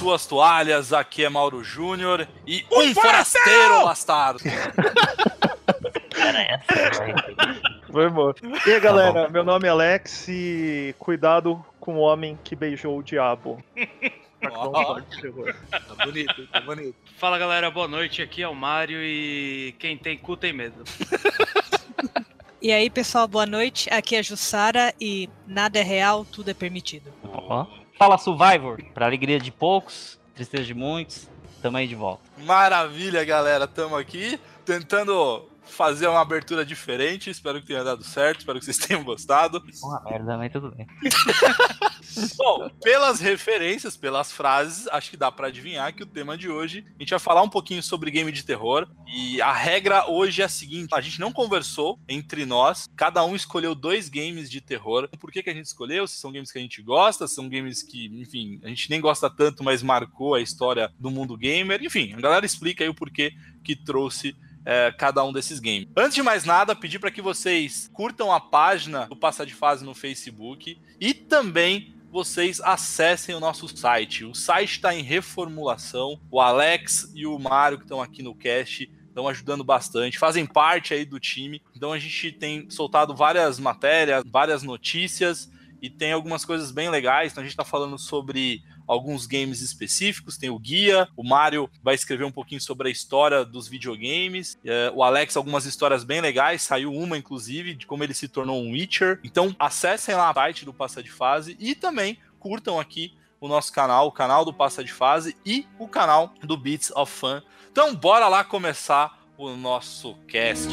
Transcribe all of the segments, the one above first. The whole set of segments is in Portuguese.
suas toalhas, aqui é Mauro Júnior e um, um forasteiro bastardo. Foi bom. E aí, galera, meu nome é Alex e cuidado com o homem que beijou o diabo. Oh, tá bonito, tá bonito. Fala galera, boa noite. Aqui é o Mário e quem tem cu tem medo. E aí, pessoal, boa noite. Aqui é a Jussara e nada é real, tudo é permitido. Ó. Fala Survivor, pra alegria de poucos, tristeza de muitos, tamo aí de volta. Maravilha, galera, tamo aqui tentando fazer uma abertura diferente. Espero que tenha dado certo, espero que vocês tenham gostado. Uma merda, mas tudo bem. Bom, pelas referências, pelas frases, acho que dá para adivinhar que o tema de hoje a gente vai falar um pouquinho sobre game de terror. E a regra hoje é a seguinte: a gente não conversou entre nós, cada um escolheu dois games de terror. Por que, que a gente escolheu? Se são games que a gente gosta, são games que, enfim, a gente nem gosta tanto, mas marcou a história do mundo gamer. Enfim, a galera explica aí o porquê que trouxe é, cada um desses games. Antes de mais nada, pedir para que vocês curtam a página do Passa de Fase no Facebook e também vocês acessem o nosso site. O site está em reformulação. O Alex e o Mário que estão aqui no cast estão ajudando bastante, fazem parte aí do time. Então a gente tem soltado várias matérias, várias notícias e tem algumas coisas bem legais. Então a gente está falando sobre alguns games específicos, tem o guia, o Mário vai escrever um pouquinho sobre a história dos videogames, é, o Alex algumas histórias bem legais, saiu uma inclusive de como ele se tornou um Witcher. Então acessem lá a parte do Passa de Fase e também curtam aqui o nosso canal, o canal do Passa de Fase e o canal do Beats of Fun. Então bora lá começar o nosso cast.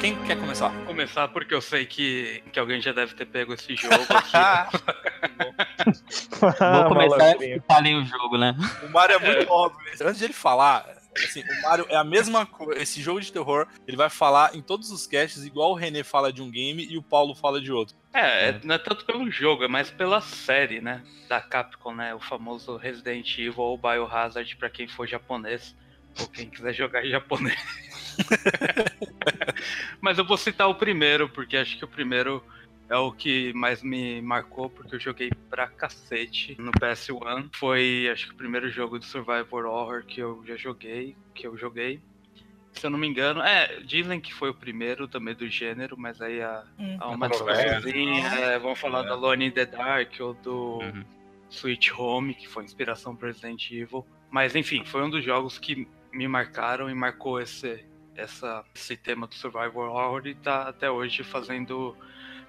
Quem quer começar? Começar porque eu sei que, que alguém já deve ter pego esse jogo aqui. Vou começar e falei o jogo, né? O Mario é muito óbvio. Antes de ele falar, assim, o Mario é a mesma coisa. Esse jogo de terror, ele vai falar em todos os casts, igual o René fala de um game e o Paulo fala de outro. É, é, não é tanto pelo jogo, é mais pela série, né? Da Capcom, né? O famoso Resident Evil ou Biohazard pra quem for japonês. Ou quem quiser jogar em japonês. Mas eu vou citar o primeiro, porque acho que o primeiro é o que mais me marcou, porque eu joguei pra cacete no PS1. Foi, acho que o primeiro jogo de Survivor Horror que eu já joguei, que eu joguei. Se eu não me engano, é, dizem que foi o primeiro também do gênero, mas aí há, hum. há uma discussãozinha, é, vamos falar é. da Lone in the Dark ou do uhum. Sweet Home, que foi inspiração pro Resident Evil. Mas enfim, foi um dos jogos que me marcaram e marcou esse, essa, esse tema do Survivor Horror e tá até hoje fazendo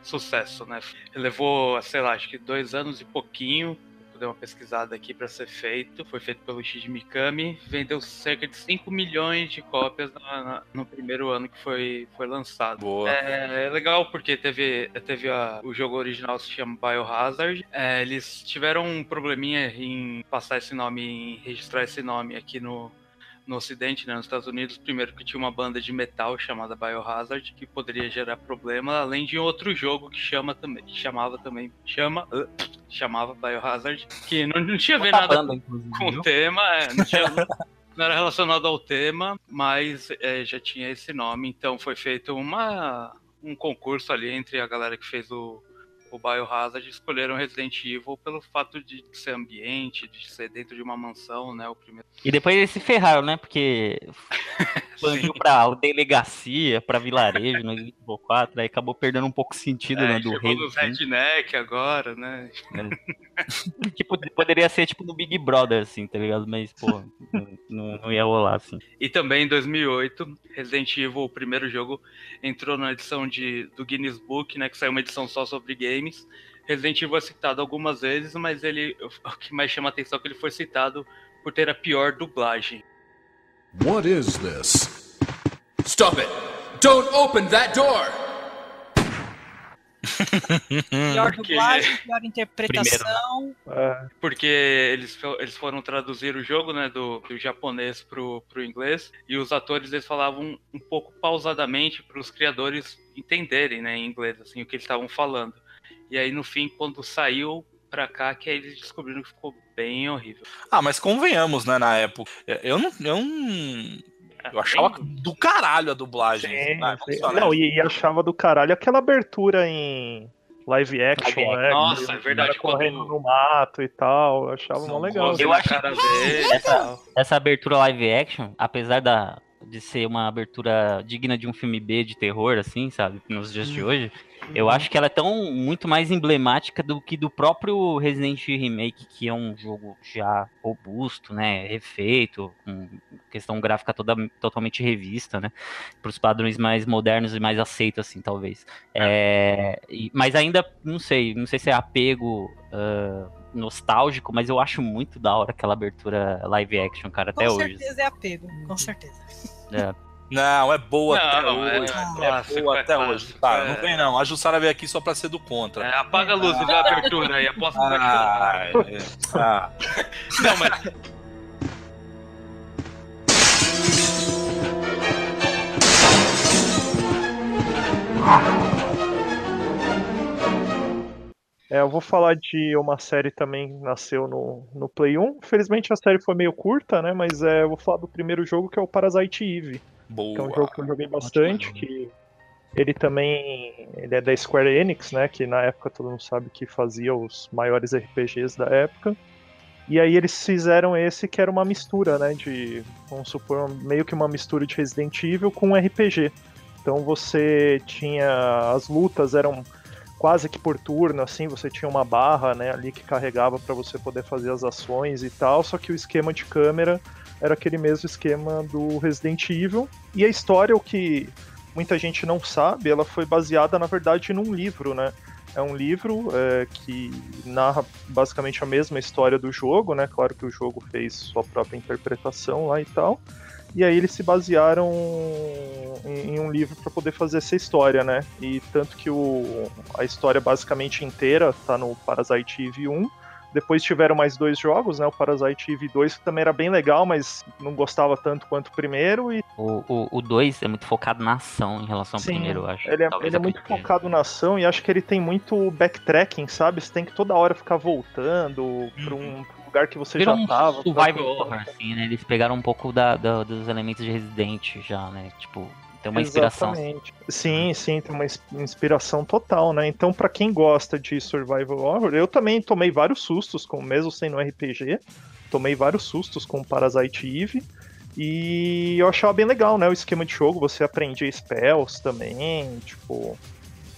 sucesso, né? Levou, sei lá, acho que dois anos e pouquinho dei uma pesquisada aqui para ser feito. Foi feito pelo Shinji Mikami. Vendeu cerca de 5 milhões de cópias no primeiro ano que foi, foi lançado. Boa. É, é legal porque teve, teve a, o jogo original se chama Biohazard. É, eles tiveram um probleminha em passar esse nome, em registrar esse nome aqui no, no Ocidente, né, nos Estados Unidos, primeiro que tinha uma banda de metal chamada Biohazard, que poderia gerar problema, além de outro jogo que chama também, que chamava também, chama, uh, chamava Biohazard, que não, não tinha a ver nada banda, com o tema, é, não, tinha, não, era relacionado ao tema, mas é, já tinha esse nome, então foi feito uma, um concurso ali entre a galera que fez o o Biohazard escolheram Resident Evil pelo fato de ser ambiente, de ser dentro de uma mansão, né? O primeiro. E depois eles se ferraram, né? Porque expandiu pra delegacia, pra vilarejo no Evil 4, aí acabou perdendo um pouco o sentido, é, né? Do rei. Dos redneck agora, né? É. tipo, poderia ser tipo no Big Brother, assim, tá ligado? Mas, pô, não, não ia rolar, assim. E também em 2008, Resident Evil, o primeiro jogo, entrou na edição de, do Guinness Book, né? Que saiu uma edição só sobre games. Resident Evil é citado algumas vezes, mas ele o que mais chama atenção é que ele foi citado por ter a pior dublagem. What is this? Stop it! Don't open that door! pior dublagem, pior interpretação. É. Porque eles, eles foram traduzir o jogo né, do, do japonês pro, pro inglês e os atores eles falavam um pouco pausadamente para os criadores entenderem né, em inglês assim, o que eles estavam falando. E aí, no fim, quando saiu pra cá, que aí eles descobriram que ficou bem horrível. Ah, mas convenhamos, né, na época. Eu não. Eu não Eu achava do caralho a dublagem. Sim, Ah, falar. Não, e, e achava do caralho aquela abertura em live action, Live né? Nossa, é verdade, correndo quando- no mato e tal. Eu achava mó legal. Eu acho que essa-. Essa abertura live action, apesar da, de ser uma abertura digna de um filme B de terror, assim, sabe, nos dias de hoje, eu acho que ela é tão muito mais emblemática do que do próprio Resident Evil Remake, que é um jogo já robusto, né, refeito, com questão gráfica toda totalmente revista, né, para os padrões mais modernos e mais aceitos, assim, talvez. É, e- mas ainda, não sei, não sei se é apego ah, nostálgico, mas eu acho muito da hora aquela abertura live action, cara, até Com hoje. certeza é apego, com certeza. Não, é boa até Não, é hoje. clássico, boa é até clássico, hoje. Tá, é. não vem não. A Jussara veio aqui só pra ser do contra. É, apaga a luz e vê a abertura aí, aposto que. Ah, é. Ah. Não, mas É, eu vou falar de uma série também que nasceu no, no Play 1. Infelizmente a série foi meio curta, né? Mas é, eu vou falar do primeiro jogo que é o Parasite Eve. Boa. que é um jogo que eu joguei bastante, que ele também ele é da Square Enix, né, que na época todo mundo sabe que fazia os maiores RPGs da época. E aí eles fizeram esse que era uma mistura, né, de, vamos supor, meio que uma mistura de Resident Evil com RPG. Então você tinha as lutas eram quase que por turno, assim, você tinha uma barra, né, ali que carregava para você poder fazer as ações e tal, só que o esquema de câmera era aquele mesmo esquema do Resident Evil. E a história, o que muita gente não sabe, ela foi baseada, na verdade, num livro, né? É um livro é, que narra basicamente a mesma história do jogo, né? Claro que o jogo fez sua própria interpretação lá e tal. E aí eles se basearam em, um livro para poder fazer essa história, né? E tanto que o, a história basicamente inteira tá no Parasite Eve 1. Depois tiveram mais dois jogos, né? O Parasite Eve 2, que também era bem legal, mas não gostava tanto quanto o primeiro. E O 2 é muito focado na ação em relação ao Sim, primeiro, eu acho. ele é, ele é muito focado na ação e acho que ele tem muito backtracking, sabe? Você tem que toda hora ficar voltando pra um lugar que você Virou já um tava. survival horror, assim, né? Eles pegaram um pouco da, da- dos elementos de Resident já, né? Tipo, tem uma inspiração. Exatamente. Sim, sim, tem uma ins- inspiração total, né? Então, pra quem gosta de survival horror, eu também tomei vários sustos, com mesmo sendo um RPG, tomei vários sustos com Parasite Eve. E eu achava bem legal, né? O esquema de jogo, você aprendia spells também, tipo.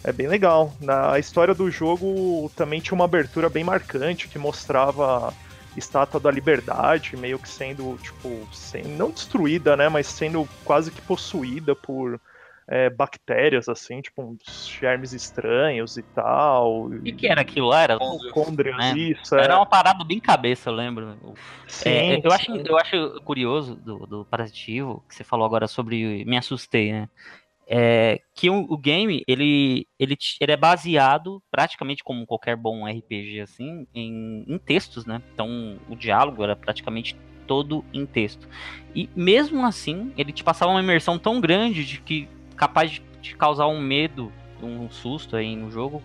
É bem legal. Na a história do jogo também tinha uma abertura bem marcante que mostrava estátua da liberdade meio que sendo, tipo, sem, não destruída, né? Mas sendo quase que possuída por é, bactérias, assim, tipo, uns germes estranhos e tal. O que, que era aquilo lá? Era, Condrias, né? isso, é. era uma parada bem cabeça, eu lembro. Sim, É, eu, acho, eu acho curioso do, do Parasitivo, que você falou agora sobre. Me assustei, né? É, que o, o game ele, ele, ele é baseado, praticamente como qualquer bom RPG assim, em, em textos, né? Então o diálogo era praticamente todo em texto. E mesmo assim, ele te passava uma imersão tão grande de que capaz de te causar um medo, um susto aí no jogo,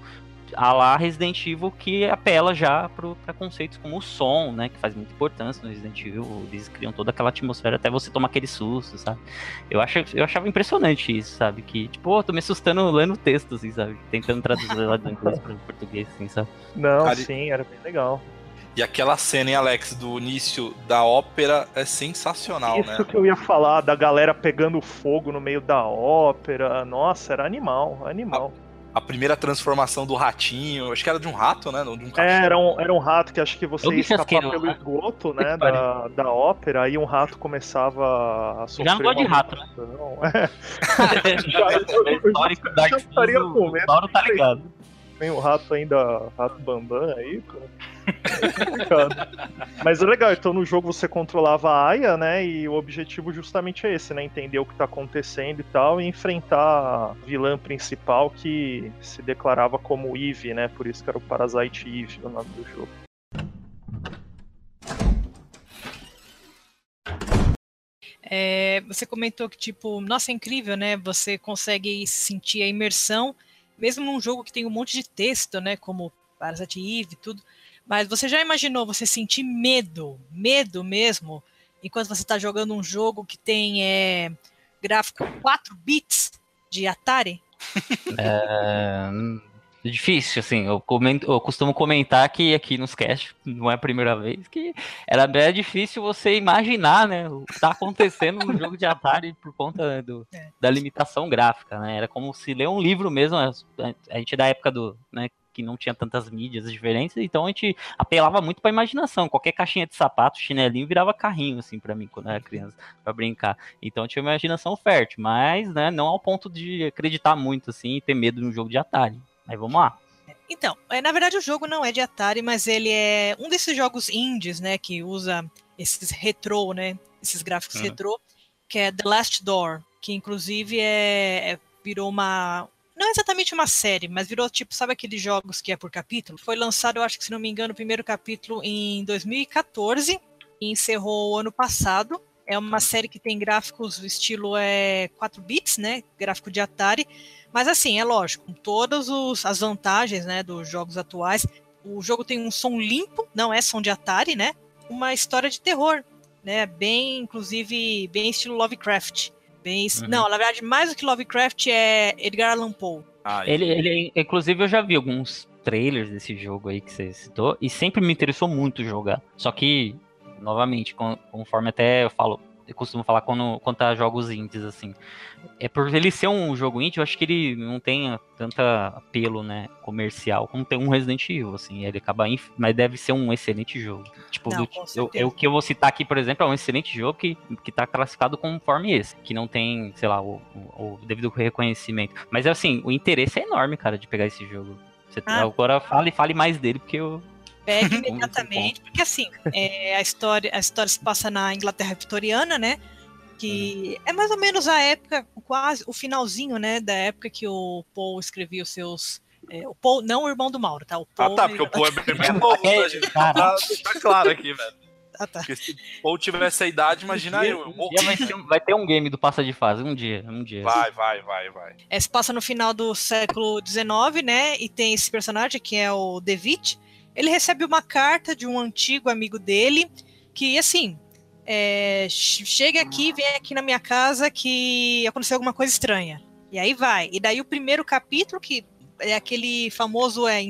a lá Resident Evil que apela já para conceitos como o som, né, que faz muita importância no Resident Evil, eles criam toda aquela atmosfera até você tomar aquele susto, sabe? Eu, acho, eu achava impressionante isso, sabe? Que, tipo, pô, tô me assustando lendo o texto, assim, sabe? Tentando traduzir lá do inglês para português, assim, sabe? Não, Cara, sim, era bem legal. E aquela cena, hein, Alex, do início da ópera é sensacional, Isso né? que eu ia falar, da galera pegando fogo no meio da ópera. Nossa, era animal, animal. A primeira transformação do ratinho, acho que era de um rato, né? Não de um É, cachorro. era um, era um rato que acho que você Eu ia escapar pelo né? esgoto, né, da, da ópera, aí um rato começava a sofrer Já não gosto de rato, né? É, Histórico já estaria Souls, com o medo Mauro tá ligado. Tem o rato ainda, rato bambam aí, pô. Mas é legal, então no jogo você controlava a Aya, né? E o objetivo justamente é esse, né? Entender o que tá acontecendo e tal, e enfrentar a vilã principal que se declarava como Eve, né? Por isso que era o Parasite Eve o nome do jogo. É, você comentou que, tipo, nossa, é incrível, né? Você consegue sentir a imersão, mesmo num jogo que tem um monte de texto, né? Como Parasite Eve e tudo. Mas você já imaginou você sentir medo, medo mesmo, enquanto você está jogando um jogo que tem é, gráfico 4 bits de Atari? É, difícil, assim. Eu, comento, eu costumo comentar que aqui nos cast, não é a primeira vez, que era bem difícil você imaginar, né, o que está acontecendo no jogo de Atari por conta do, É. da limitação gráfica, né? Era como se ler um livro mesmo. A, a gente é da época do, né, que não tinha tantas mídias diferentes, então a gente apelava muito pra imaginação. Qualquer caixinha de sapato, chinelinho, virava carrinho, assim, pra mim, quando eu era criança, pra brincar. Então eu tinha uma imaginação fértil, mas, né, não ao ponto de acreditar muito, assim, e ter medo de um jogo de Atari. Mas vamos lá. Então, é, na verdade o jogo não é de Atari, mas ele é um desses jogos indies, né, que usa esses retrô, né, esses gráficos Uhum. retrô, que é The Last Door, que inclusive é, é- virou uma não é exatamente uma série, mas virou tipo, sabe aqueles jogos que é por capítulo? Foi lançado, eu acho que se não me engano, o primeiro capítulo em 2014 e encerrou o ano passado. É uma série que tem gráficos, estilo é 4 bits, né? Gráfico de Atari. Mas assim, é lógico, com todas os- as vantagens né, dos jogos atuais. O jogo tem um som limpo, não é som de Atari, né? Uma história de terror, né? Bem, inclusive, bem estilo Lovecraft. Bem, Uhum. Não, na verdade, mais do que Lovecraft é Edgar Allan Poe. Ah, Ele, ele, inclusive, eu já vi alguns trailers desse jogo aí que você citou, e sempre me interessou muito jogar. Só que, novamente, con- conforme até eu falo, eu costumo falar quando, quanto a jogos indies, assim. É por ele ser um jogo indie, eu acho que ele não tem tanta apelo, né, comercial, como tem um Resident Evil, assim. Ele acaba, mas deve ser um excelente jogo. Tipo, Não, do- eu, eu- o que eu vou citar aqui, por exemplo, é um excelente jogo que, que tá classificado conforme esse, que não tem, sei lá, o, o, o devido reconhecimento. Mas assim, o interesse é enorme, cara, de pegar esse jogo. Você, Ah. Agora fale, fale mais dele, porque eu. Pegue Muito imediatamente, porque assim, é, a, história, a história se passa na Inglaterra vitoriana, né? Que Uhum. é mais ou menos a época, quase o finalzinho, né? Da época que o Paul escrevia os seus. é, o Paul, não o irmão do Mauro, tá? O Ah, Paul, tá, porque o Paul é bem mais novo, tá, gente? Cara, Tá, tá claro aqui, velho. Ah, tá. Porque se o Paul tivesse a idade, imagina eu. eu um vai, ter, um- vai ter um game do passa de fase, um dia, um dia. Vai, vai, vai, vai. É, se passa no final do século XIX, né? E tem esse personagem que é o Devitt. Ele recebe uma carta de um antigo amigo dele que, assim, é, ch- chega aqui, vem aqui na minha casa que aconteceu alguma coisa estranha. E aí vai. E daí o primeiro capítulo, que é aquele famoso é,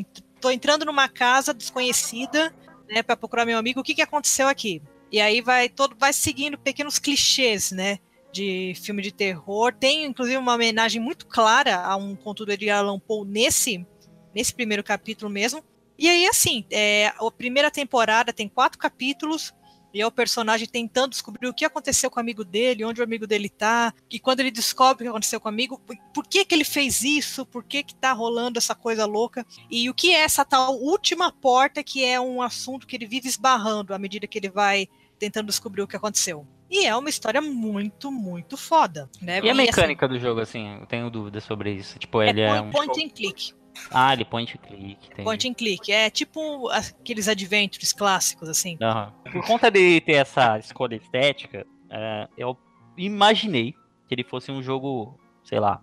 tô entrando numa casa desconhecida, né, para procurar meu amigo, o que que aconteceu aqui? E aí vai todo vai seguindo pequenos clichês, né? de filme de terror. Tem, inclusive, uma homenagem muito clara a um conto do Edgar Allan Poe nesse, nesse primeiro capítulo mesmo. E aí, assim, é, a primeira temporada tem quatro capítulos, e é o personagem tentando descobrir o que aconteceu com o amigo dele, onde o amigo dele tá, e quando ele descobre o que aconteceu com o amigo, por que que ele fez isso, por que que tá rolando essa coisa louca, e o que é essa tal última porta, que é um assunto que ele vive esbarrando à medida que ele vai tentando descobrir o que aconteceu. E é uma história muito, muito foda. Né? E a assim, mecânica do jogo, assim, eu tenho dúvidas sobre isso. Tipo, é ele é point, um. point and click. Ah, ele point and click. entendi. Point and click. É tipo aqueles adventures clássicos, assim. Aham. Por conta de ter essa escolha estética, é, eu imaginei que ele fosse um jogo, sei lá,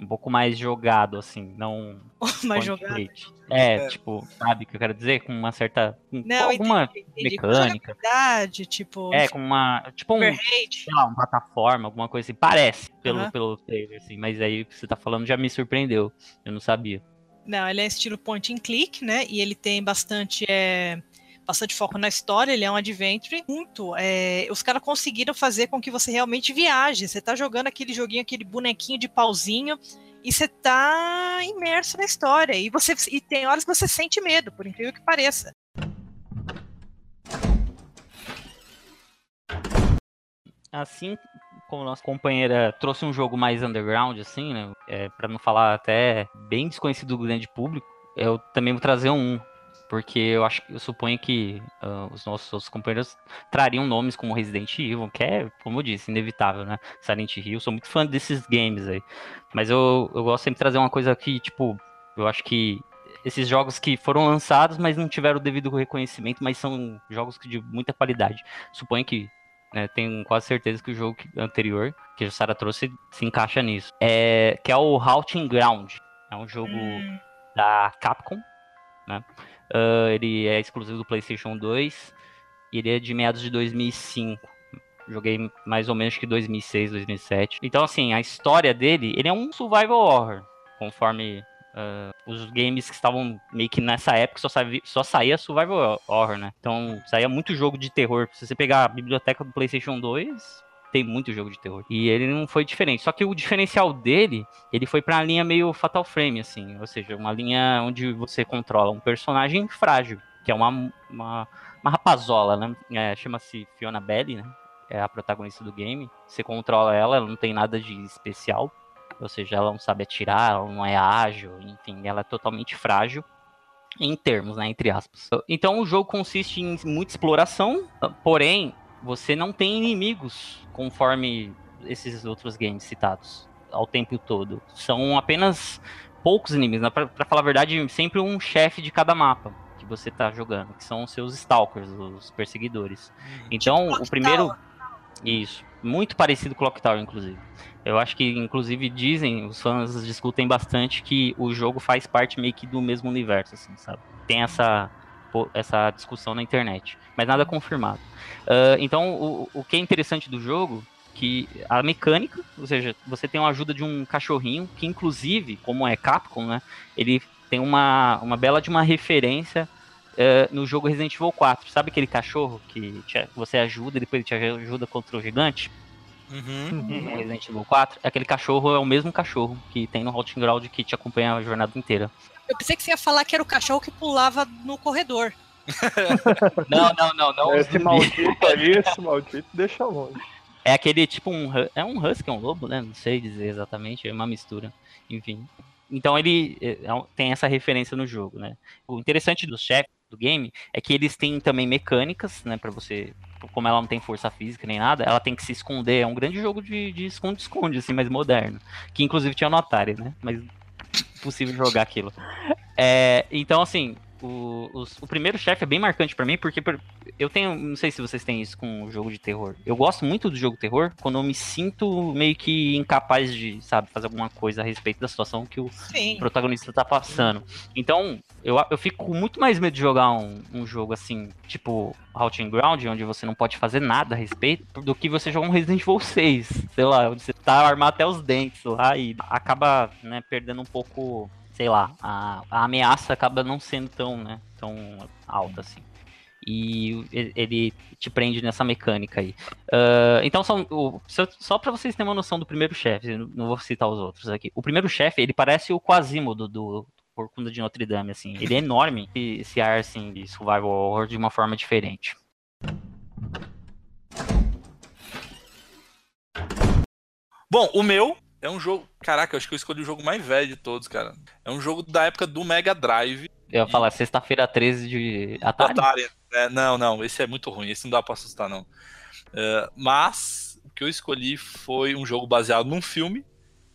um pouco mais jogado, assim, não. Mais jogado. click. É, É. tipo, sabe o que eu quero dizer? Com uma certa. Com Não, alguma entendi, entendi. mecânica. Jogabilidade, tipo. É, com uma. Tipo um. overhead. Sei lá, uma plataforma, alguma coisa assim. Parece, pelo, pelo trailer, assim. Mas aí o que você tá falando já me surpreendeu. Eu não sabia. Não, ele é estilo point and click, né? E ele tem bastante. É, bastante foco na história, ele é um adventure muito. é, os caras conseguiram fazer com que você realmente viaje. Você tá jogando aquele joguinho, aquele bonequinho de pauzinho, e você tá imerso na história. E você e tem horas que você sente medo, por incrível que pareça. Assim como nossa companheira trouxe um jogo mais underground, assim, né? É, para não falar até bem desconhecido do grande público, eu também vou trazer um. Porque eu acho eu suponho que ah, os nossos outros companheiros trariam nomes como Resident Evil, que é, como eu disse, inevitável, né? Silent Hill, sou muito fã desses games aí. Mas eu, eu gosto sempre de trazer uma coisa que, tipo, eu acho que esses jogos que foram lançados, mas não tiveram o devido reconhecimento, mas são jogos de muita qualidade. Suponho que né, tenho quase certeza que o jogo anterior, que a Sara trouxe, se encaixa nisso. É, que é o Halting Ground. É um jogo Hum, da Capcom, né? Ah, ele é exclusivo do PlayStation 2 e ele é de meados de 2005. Joguei mais ou menos que 2006, 2007. Então, assim, a história dele, ele é um survival horror, conforme uh, os games que estavam meio que nessa época só, saía, só saía survival horror, né? Então, saía muito jogo de terror. Se você pegar a biblioteca do PlayStation 2, tem muito jogo de terror. E ele não foi diferente. Só que o diferencial dele, ele foi pra linha meio Fatal Frame, assim. Ou seja, uma linha onde você controla um personagem frágil, que é uma, uma, uma rapazola, né? É, Chama-se Fiona Belly, né? é a protagonista do game. Você controla ela, ela não tem nada de especial. Ou seja, ela não sabe atirar, ela não é ágil, enfim, ela é totalmente frágil. Em termos, né? Entre aspas. Então o jogo consiste em muita exploração, porém, você não tem inimigos conforme esses outros games citados ao tempo todo. São apenas poucos inimigos. Né? Pra, pra falar a verdade, sempre um chefe de cada mapa que você tá jogando, que são os seus stalkers, os perseguidores. Hum, então, tipo o primeiro. Isso. Muito parecido com Clock Tower, inclusive. Eu acho que, inclusive, dizem, os fãs discutem bastante que o jogo faz parte meio que do mesmo universo, assim, sabe? Tem essa, essa discussão na internet, mas nada confirmado. Uh, então, o, o que é interessante do jogo que a mecânica, ou seja, você tem uma ajuda de um cachorrinho, que inclusive, como é Capcom, né, ele tem uma, uma bela de uma referência uh, no jogo Resident Evil 4. Sabe aquele cachorro que te, você ajuda e depois ele te ajuda contra o gigante? Uhum. No Resident Evil 4. Aquele cachorro é o mesmo cachorro que tem no Halting Ground que te acompanha a jornada inteira. Eu pensei que você ia falar que era o cachorro que pulava no corredor. não, não, não, não. Esse maldito aí, esse maldito deixa longe. É aquele tipo um. É um husky, é um lobo, né? Não sei dizer exatamente, é uma mistura. Enfim. Então ele é, é tem essa referência no jogo, né? O interessante dos chefes do game é que eles têm também mecânicas, né, para você, como ela não tem força física nem nada, ela tem que se esconder, é um grande jogo de esconde-esconde, assim, mais moderno, que inclusive tinha no Atari, né, mas possível jogar aquilo. É, então, assim, o, os, o primeiro chefe é bem marcante para mim, porque eu tenho. Não sei se vocês têm isso com o jogo de terror. Eu gosto muito do jogo de terror quando eu me sinto meio que incapaz de, sabe, fazer alguma coisa a respeito da situação que o Sim. protagonista tá passando. Então, eu, eu fico com muito mais medo de jogar um, um jogo assim, tipo Halting Ground, onde você não pode fazer nada a respeito, do que você jogar um Resident Evil 6. Sei lá, onde você tá armado até os dentes lá e acaba, né, perdendo um pouco sei lá, a, a ameaça acaba não sendo tão, né, tão alta assim. E ele te prende nessa mecânica aí. Uh, então, só, só para vocês terem uma noção do primeiro chefe, não vou citar os outros aqui. O primeiro chefe, ele parece o Quasimodo do, do Corcunda de Notre Dame, assim. Ele é enorme, esse ar, assim, de survival horror de uma forma diferente. Bom, o meu é um jogo. Caraca, eu acho que eu escolhi o jogo mais velho de todos, cara. É um jogo da época do Mega Drive. Eu ia falar, sexta-feira 13 de Atari. Atari. É, não, não, esse é muito ruim, esse não dá pra assustar, não. Uh, mas o que eu escolhi foi um jogo baseado num filme,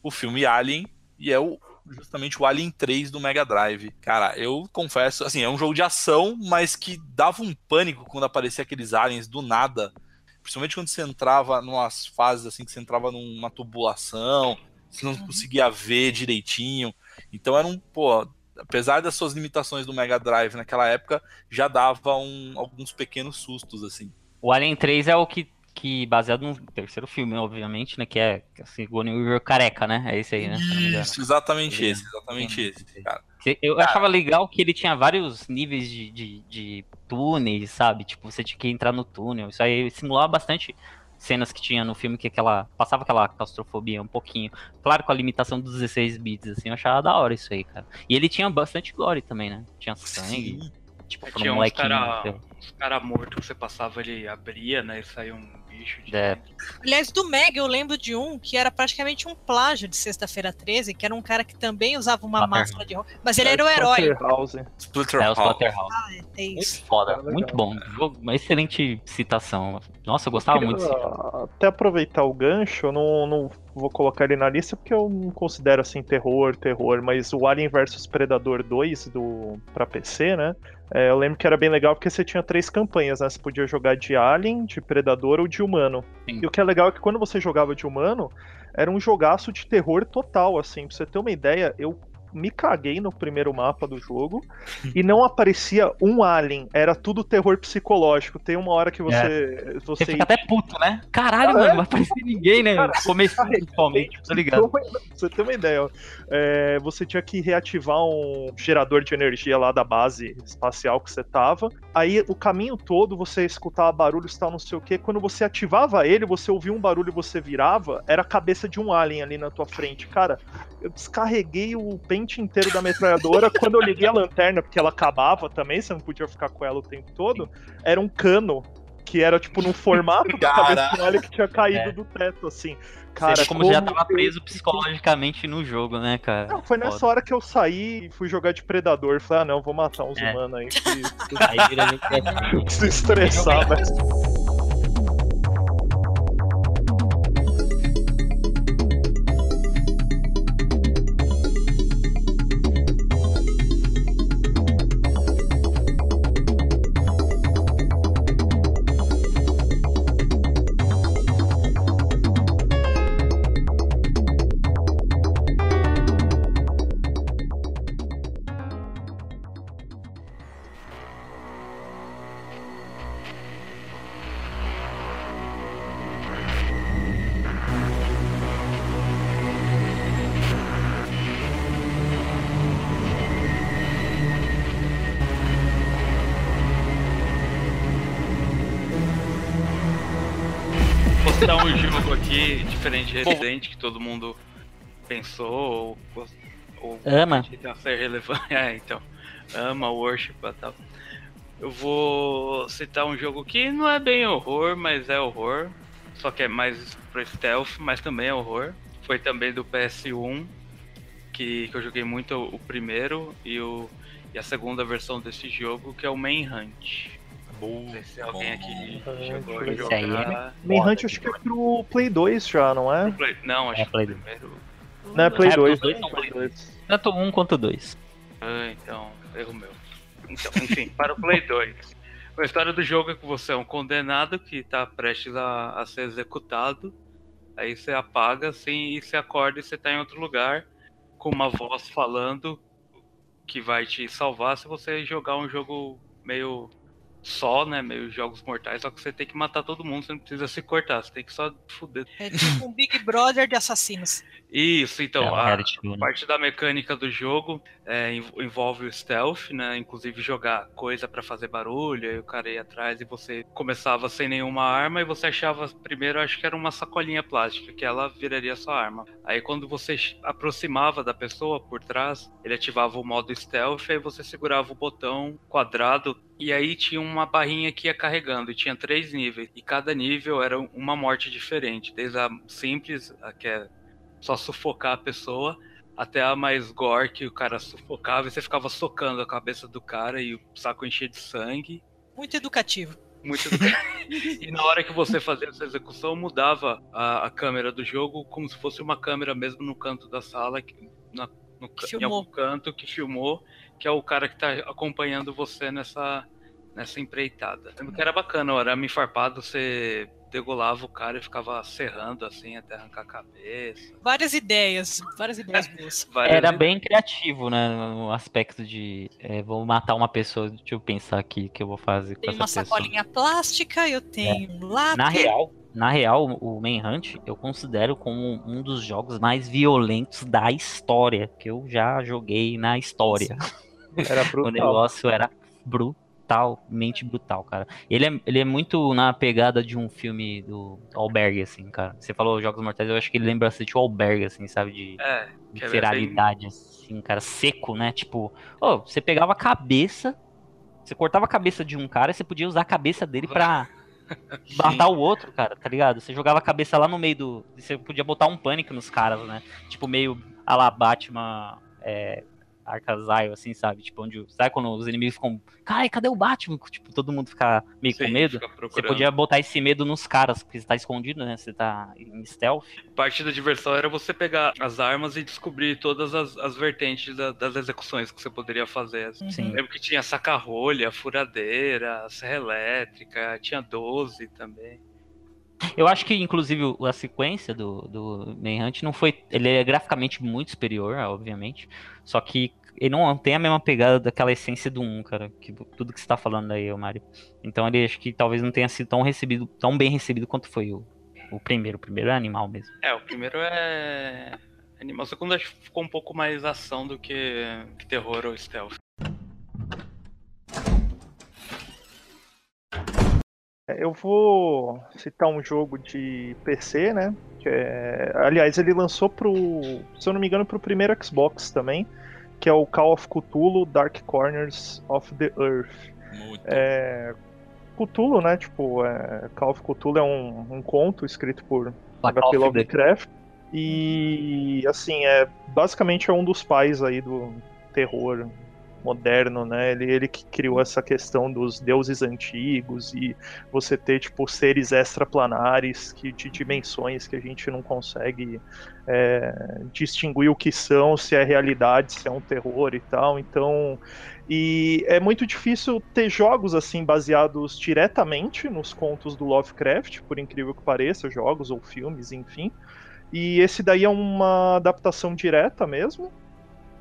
o filme Alien, e é o, justamente o Alien 3 do Mega Drive. Cara, eu confesso, assim, é um jogo de ação, mas que dava um pânico quando aparecia aqueles aliens do nada Principalmente quando você entrava numas fases assim, que você entrava numa tubulação, você não uhum. conseguia ver direitinho. Então era um, pô, apesar das suas limitações do Mega Drive naquela época, já dava um, alguns pequenos sustos, assim. O Alien 3 é o que, que baseado no terceiro filme, obviamente, né? Que é assim, Sigourney Weaver careca, né? É esse aí, né? Isso, exatamente esse, exatamente esse, cara. Eu achava legal que ele tinha vários níveis de, de, de túneis, sabe? Tipo, você tinha que entrar no túnel. Isso aí simulava bastante cenas que tinha no filme que aquela passava aquela claustrofobia um pouquinho. Claro, com a limitação dos 16 bits, assim, eu achava da hora isso aí, cara. E ele tinha bastante glory também, né? Tinha sangue. Sim. Tipo, tinha um uns cara, cara mortos que você passava, ele abria, né? E saía um bicho de é. Aliás, do Meg eu lembro de um que era praticamente um plágio de Sexta-feira 13, que era um cara que também usava uma máscara de mas ele é, era o herói. House. Splinter é, o Splatterhouse. Ah, é, é isso. Muito foda, muito bom. Uma excelente citação. Nossa, eu gostava eu muito. Até aproveitar o gancho, eu não, não vou colocar ele na lista porque eu não considero assim terror, terror, mas o Alien vs Predador 2 do para PC, né? É, eu lembro que era bem legal porque você tinha três campanhas, né? Você podia jogar de Alien, de Predador ou de Humano. Sim. E o que é legal é que quando você jogava de Humano, era um jogaço de terror total, assim. Pra você ter uma ideia, eu me caguei no primeiro mapa do jogo e não aparecia um alien, era tudo terror psicológico. Tem uma hora que você. É. Você Você, fica até puto, né? Caralho, Ah, mano, é? não vai aparecer ninguém, né? Cara, Começo cara, principalmente, tá ligado? Pra você ter uma ideia, ó. É, você tinha que reativar um gerador de energia lá da base espacial que você tava. Aí o caminho todo você escutava barulhos e tal, não sei o que. Quando você ativava ele, você ouvia um barulho e você virava, era a cabeça de um alien ali na tua frente. Cara, eu descarreguei o pente inteiro da metralhadora. Quando eu liguei a lanterna, porque ela acabava também, você não podia ficar com ela o tempo todo, era um cano. Que era tipo no formato da cabeça um que tinha caído É. do teto, assim. Cara, Cara, como, já tava preso psicologicamente no jogo, né, cara? Não, foi nessa Foda. hora que eu saí e fui jogar de predador. Falei, ah, não, vou matar uns É. humanos aí. Que, Aí vira que se estressar, mas. Todo mundo pensou ou, ou Ama. a ser relevante. É, então. Ama, worship e tal. Eu vou citar um jogo que não é bem horror, mas é horror. Só que é mais pro stealth, mas também é horror. Foi também do PS1, que, que eu joguei muito o primeiro e, o, e a segunda versão desse jogo, que é o Manhunt. Não sei se alguém aqui Bom. chegou a Esse aí é jogar. Manhunt acho que é pro Play 2 já, não é? Play- Não, acho É, que Play o primeiro. Não é Play É, 2, os dois né? Play Play 2. Tanto um quanto dois. Ah, então, erro meu. Então, enfim, para o Play 2. A história do jogo é que você é um condenado que está prestes a, a ser executado. Aí você apaga assim e você acorda e você tá em outro lugar com uma voz falando que vai te salvar se você jogar um jogo meio só, né? Meio jogos mortais, só que você tem que matar todo mundo, você não precisa se cortar, você tem que só fuder. É tipo um Big Brother de assassinos. Isso, então, É um a, né? parte da mecânica do jogo é, env- envolve o stealth, né? Inclusive jogar coisa pra fazer barulho, aí o cara ia atrás e você começava sem nenhuma arma e você achava primeiro, acho que era uma sacolinha plástica, que ela viraria sua arma. Aí quando você aproximava da pessoa por trás, ele ativava o modo stealth, aí você segurava o botão quadrado e aí tinha uma barrinha que ia carregando, e tinha três níveis, e cada nível era uma morte diferente, desde a simples, a que é só sufocar a pessoa, até a mais gore que o cara sufocava e você ficava socando a cabeça do cara e o saco enchia de sangue. Muito educativo. Muito do... e na hora que você fazia essa execução, mudava a, a câmera do jogo como se fosse uma câmera mesmo no canto da sala, que- na- no, em algum canto que filmou, que é o cara que tá acompanhando você nessa, nessa empreitada. Lembro que era bacana, o arame farpado, você degolava o cara e ficava serrando assim até arrancar a cabeça. Várias ideias, várias ideias boas. Várias Era bem criativo, né? No aspecto de é, vou matar uma pessoa, deixa eu pensar aqui o que eu vou fazer com Tem essa uma pessoa. sacolinha plástica, eu tenho um lápis. Na real, na real, o Manhunt eu considero como um dos jogos mais violentos da história que eu já joguei na história. Era O brutal. negócio era brutalmente brutal, cara. Ele é, ele é muito na pegada de um filme do Albergue, assim, cara. Você falou Jogos Mortais, eu acho que ele lembra bastante o Albergue, assim, sabe? De É, é feralidade, assim, cara, seco, né? Tipo, ô, você pegava a cabeça, você cortava a cabeça de um cara e você podia usar a cabeça dele pra matar o outro, cara, tá ligado? Você jogava a cabeça lá no meio do. Você podia botar um pânico nos caras, né? Tipo, meio a Batman. É, Arcasaio, assim, sabe? Tipo, onde. Sabe quando os inimigos ficam. Ai, cadê o Batman? Tipo, todo mundo fica meio com Sim, medo. fica Você podia botar esse medo nos caras, porque você tá escondido, né? Você tá em stealth. Parte da diversão era você pegar as armas e descobrir todas as, as vertentes da- das execuções que você poderia fazer. assim. Sim. Lembro que tinha saca-rolha, furadeira, serra elétrica, tinha 12 também. Eu acho que, inclusive, a sequência do, do Manhunt não foi. Ele é graficamente muito superior, obviamente. Só que ele não tem a mesma pegada daquela essência do 1, cara. Que, tudo que você tá falando aí, Mário. Então ele acho que talvez não tenha sido tão recebido, tão bem recebido quanto foi o, o primeiro. O primeiro é animal mesmo. É, o primeiro é animal. O segundo acho que ficou um pouco mais ação do que, que terror ou stealth. Eu vou citar um jogo de PC, né? É... aliás, ele lançou pro, se eu não me engano, pro primeiro Xbox também, que é o Call of Cthulhu Dark Corners of the Earth. Muito. É... Cthulhu, né? Tipo, é... Call of Cthulhu é um, um conto escrito por H.P. Lovecraft. E assim, é basicamente é um dos pais aí do terror moderno, né? Ele, ele que criou essa questão dos deuses antigos e você ter, tipo, seres extraplanares que, de dimensões que a gente não consegue é, distinguir o que são, se é realidade, se é um terror e tal. Então, e é muito difícil ter jogos assim baseados diretamente nos contos do Lovecraft, por incrível que pareça, jogos ou filmes, enfim. E esse daí é uma adaptação direta mesmo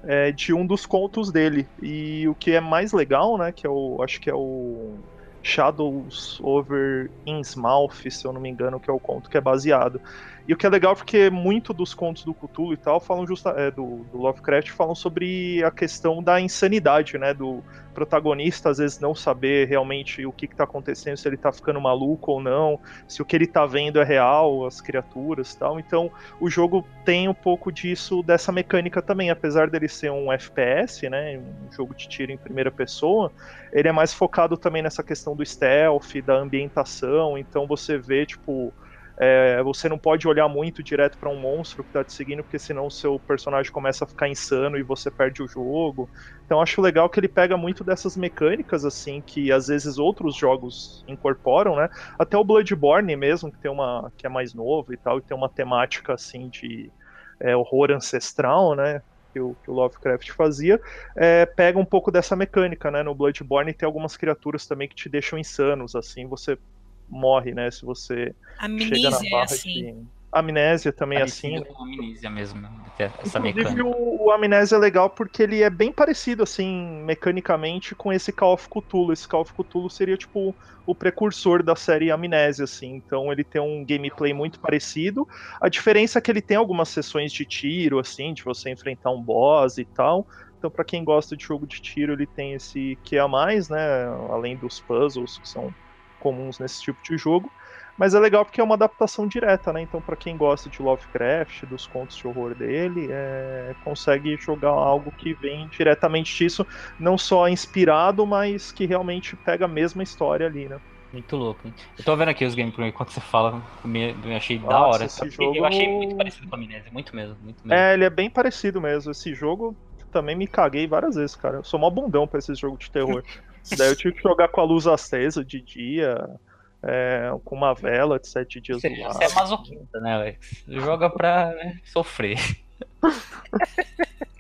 é, de um dos contos dele. E o que é mais legal, né, que é o, acho que é o Shadows Over Innsmouth, se eu não me engano, que é o conto que é baseado. E o que é legal porque muito dos contos do Cthulhu e tal falam justa, é, do, do, Lovecraft falam sobre a questão da insanidade, né? Do protagonista às vezes não saber realmente o que, está acontecendo, se ele está ficando maluco ou não, se o que ele está vendo é real, as criaturas tal. Então o jogo tem um pouco disso, dessa mecânica também, apesar dele ser um FPS, né? Um jogo de tiro em primeira pessoa, ele é mais focado também nessa questão do stealth, da ambientação, então você vê, tipo é, você não pode olhar muito direto para um monstro que está te seguindo, porque senão o seu personagem começa a ficar insano e você perde o jogo. Então acho legal que ele pega muito dessas mecânicas assim que às vezes outros jogos incorporam, né? Até o Bloodborne mesmo, que tem uma que é mais novo e tal, e tem uma temática assim de é, horror ancestral, né? Que o, que o, Lovecraft fazia, é, pega um pouco dessa mecânica, né? No Bloodborne tem algumas criaturas também que te deixam insanos, assim, você morre, né? Se você Amnésia chega na é barra é assim. de amnésia também é assim. Né? amnésia mesmo, né? essa Inclusive, o, o amnésia é legal porque ele é bem parecido, assim, mecanicamente, com esse Call of Cthulhu. Esse Call of Cthulhu seria, tipo, o precursor da série Amnésia, assim. Então, ele tem um gameplay muito parecido. A diferença é que ele tem algumas sessões de tiro, assim, de você enfrentar um boss e tal. Então, para quem gosta de jogo de tiro, ele tem esse que a mais, né? Além dos puzzles, que são comuns nesse tipo de jogo. Mas é legal porque é uma adaptação direta, né? Então, para quem gosta de Lovecraft, dos contos de horror dele, é... consegue jogar algo que vem diretamente disso, não só inspirado, mas que realmente pega a mesma história ali, né? Muito louco. Hein? Eu tô vendo aqui os gameplay enquanto você fala, me, me achei Nossa, da hora. Esse jogo... Eu achei muito parecido com a Amnésia, muito mesmo, muito mesmo. É, ele é bem parecido mesmo. Esse jogo também me caguei várias vezes, cara. Eu sou mó bundão pra esse jogo de terror. Daí eu tive que jogar com a luz acesa de dia, é, com uma vela de sete dias você, do lado. Você é masoquista, né, Alex? Joga pra né, sofrer.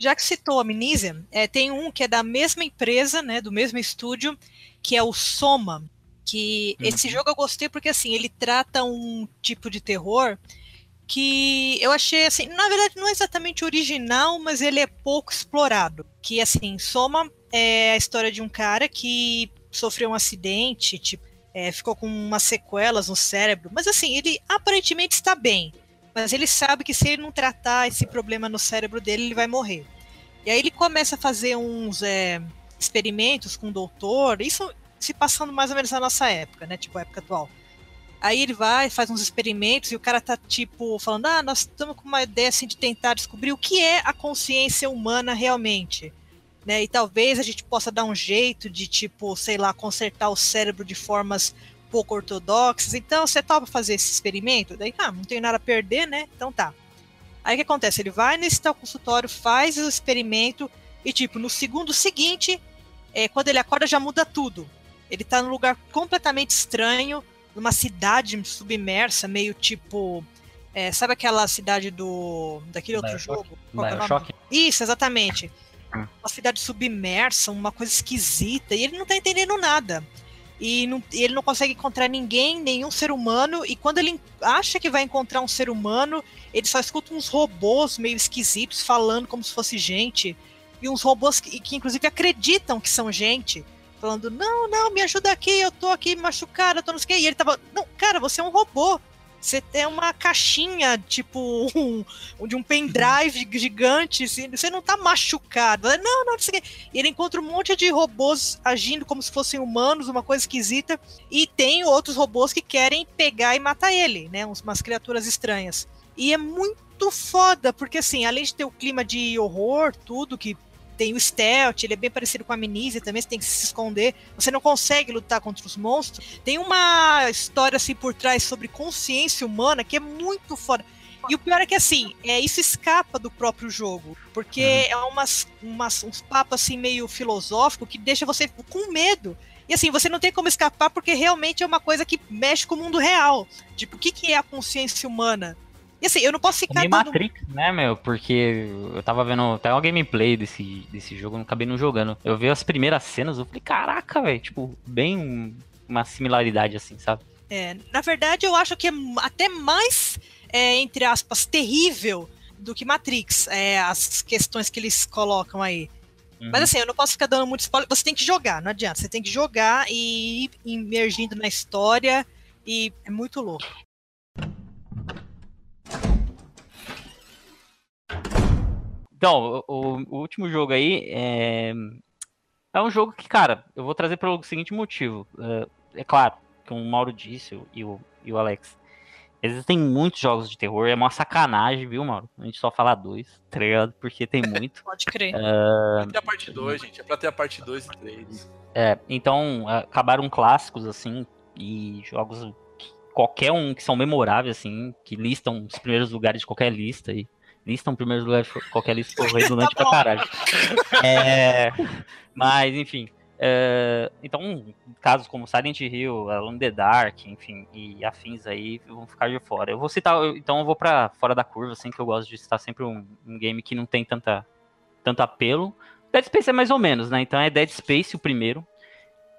Já que citou a Amnesia, é, tem um que é da mesma empresa, né, do mesmo estúdio, que é o Soma. Que uhum. esse jogo eu gostei porque assim ele trata um tipo de terror que eu achei assim, na verdade não é exatamente original, mas ele é pouco explorado. Que assim, Soma é a história de um cara que sofreu um acidente, tipo, é, ficou com umas sequelas no cérebro, mas assim, ele aparentemente está bem, mas ele sabe que se ele não tratar esse problema no cérebro dele, ele vai morrer. E aí ele começa a fazer uns é, experimentos com o doutor, isso se passando mais ou menos na nossa época, né? Tipo, a época atual. Aí ele vai, faz uns experimentos e o cara tá tipo falando: "Ah, nós estamos com uma ideia assim de tentar descobrir o que é a consciência humana realmente". Né? E talvez a gente possa dar um jeito de tipo, sei lá, consertar o cérebro de formas pouco ortodoxas. Então, você topa fazer esse experimento? Daí, ah, não tenho nada a perder, né? Então tá. Aí o que acontece? Ele vai nesse tal consultório, faz o experimento e, tipo, no segundo seguinte, é, quando ele acorda, já muda tudo. Ele tá num lugar completamente estranho, numa cidade submersa, meio tipo. É, sabe aquela cidade do. daquele outro jogo? Bioshock? É Isso, exatamente. uma cidade submersa, uma coisa esquisita, e ele não tá entendendo nada. E não, ele não consegue encontrar ninguém, nenhum ser humano, e quando ele acha que vai encontrar um ser humano, ele só escuta uns robôs meio esquisitos falando como se fosse gente, e uns robôs que, que inclusive acreditam que são gente, falando: Não, não, me ajuda aqui, eu tô aqui machucado, eu tô não sei o que. E ele tava: Não, cara, você é um robô. Você tem uma caixinha, tipo, um, de um pendrive gigante, assim, você não tá machucado. Não, não, não sei o quê. E ele encontra um monte de robôs agindo como se fossem humanos, uma coisa esquisita. E tem outros robôs que querem pegar e matar ele, né? Umas criaturas estranhas. E é muito foda, porque assim, além de ter o clima de horror, tudo que tem o stealth, ele é bem parecido com a Amnesia também, você tem que se esconder, você não consegue lutar contra os monstros. Tem uma história assim por trás sobre consciência humana que é muito foda. E o pior é que assim, é, isso escapa do próprio jogo, porque uhum. é umas, umas, uns papos assim meio filosófico que deixa você com medo. E assim, você não tem como escapar porque realmente é uma coisa que mexe com o mundo real. Tipo, o que, que é a consciência humana? E assim, eu não posso ficar. Meio Matrix, né, meu? Porque eu tava vendo até uma gameplay desse, desse jogo, não acabei não jogando. Eu vi as primeiras cenas, eu falei, caraca, velho, tipo, bem uma similaridade assim, sabe? É, na verdade, eu acho que é até mais, é, entre aspas, terrível do que Matrix, é, as questões que eles colocam aí. Uhum. Mas assim, eu não posso ficar dando muito spoiler. Você tem que jogar, não adianta. Você tem que jogar e ir imergindo na história. E é muito louco. Então, o, o, último jogo aí é, é um jogo que, cara, eu vou trazer pelo seguinte motivo. É, é claro, como o Mauro disse e o, e o Alex, existem muitos jogos de terror, é uma sacanagem, viu, Mauro? A gente só falar dois, tá ligado? Porque tem muito. Pode crer. É pra ter a parte 2, gente, é pra ter a parte 2 e 3. É, então, acabaram clássicos, assim, e jogos qualquer um que são memoráveis, assim, que listam os primeiros lugares de qualquer lista e listam primeiros lugares de qualquer lista for redundante tá pra caralho. É, mas, enfim. É, então, casos como Silent Hill, Alone in the Dark, enfim, e afins aí vão ficar de fora. Eu vou citar, então eu vou para fora da curva, assim, que eu gosto de citar sempre um, um, game que não tem tanta, tanto apelo. Dead Space é mais ou menos, né? Então é Dead Space o primeiro,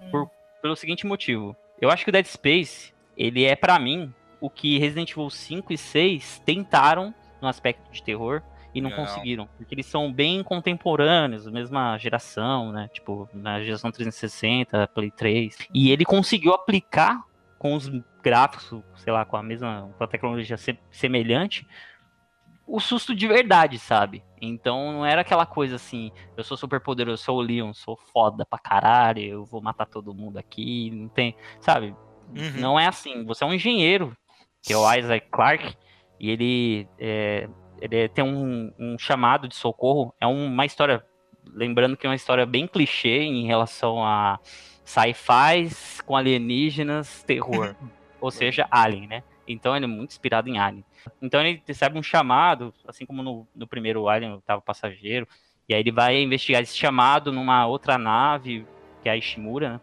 por, pelo seguinte motivo. Eu acho que o Dead Space, ele é para mim o que Resident Evil 5 e 6 tentaram no aspecto de terror e não, não, conseguiram, porque eles são bem contemporâneos, mesma geração, né? Tipo, na geração 360, Play 3. E ele conseguiu aplicar com os gráficos, sei lá, com a mesma com a tecnologia semelhante, o susto de verdade, sabe? Então não era aquela coisa assim, eu sou super poderoso, sou o Leon, sou foda pra caralho, eu vou matar todo mundo aqui, não tem, sabe? Uhum. Não é assim, você é um engenheiro, que é o Isaac Clarke, e ele, é, ele tem um, um, chamado de socorro. É uma história, lembrando que é uma história bem clichê em relação a sci-fi com alienígenas, terror. ou seja, Alien, né? Então ele é muito inspirado em Alien. Então ele recebe um chamado, assim como no, no primeiro Alien estava passageiro, e aí ele vai investigar esse chamado numa outra nave, que é a Ishimura, né?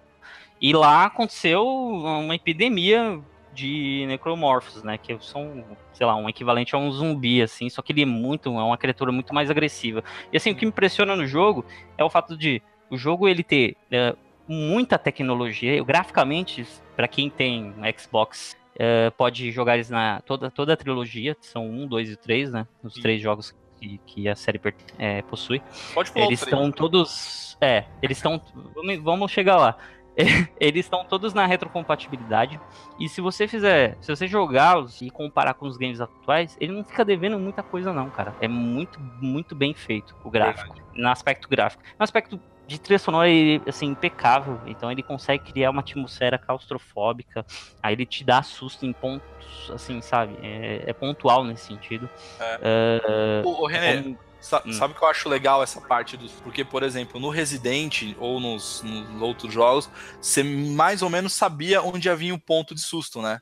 E lá aconteceu uma epidemia de necromorfos, né? Que são, sei lá, um equivalente a um zumbi, assim, só que ele é muito, é uma criatura muito mais agressiva. E assim, o que me impressiona no jogo é o fato de o jogo ele ter é, muita tecnologia, graficamente, para quem tem Xbox, é, pode jogar eles na toda, toda a trilogia, são um, dois e três, né? Os Sim. três jogos que, que a série é, possui. Pode pular Eles estão todos. É, eles estão. Vamos chegar lá. eles estão todos na retrocompatibilidade. E se você fizer, se você jogá-los e comparar com os games atuais, ele não fica devendo muita coisa, não, cara. É muito, muito bem feito o gráfico. Verdade. No aspecto gráfico. No aspecto de trilha sonora, ele, assim, impecável. Então ele consegue criar uma atmosfera claustrofóbica. Aí ele te dá susto em pontos, assim, sabe? É, é pontual nesse sentido. É. Uh, o, o René, é como Sa hum. Sabe o que eu acho legal essa parte dos. Porque, por exemplo, no Resident ou nos, nos, outros jogos, você mais ou menos sabia onde havia o ponto de susto, né?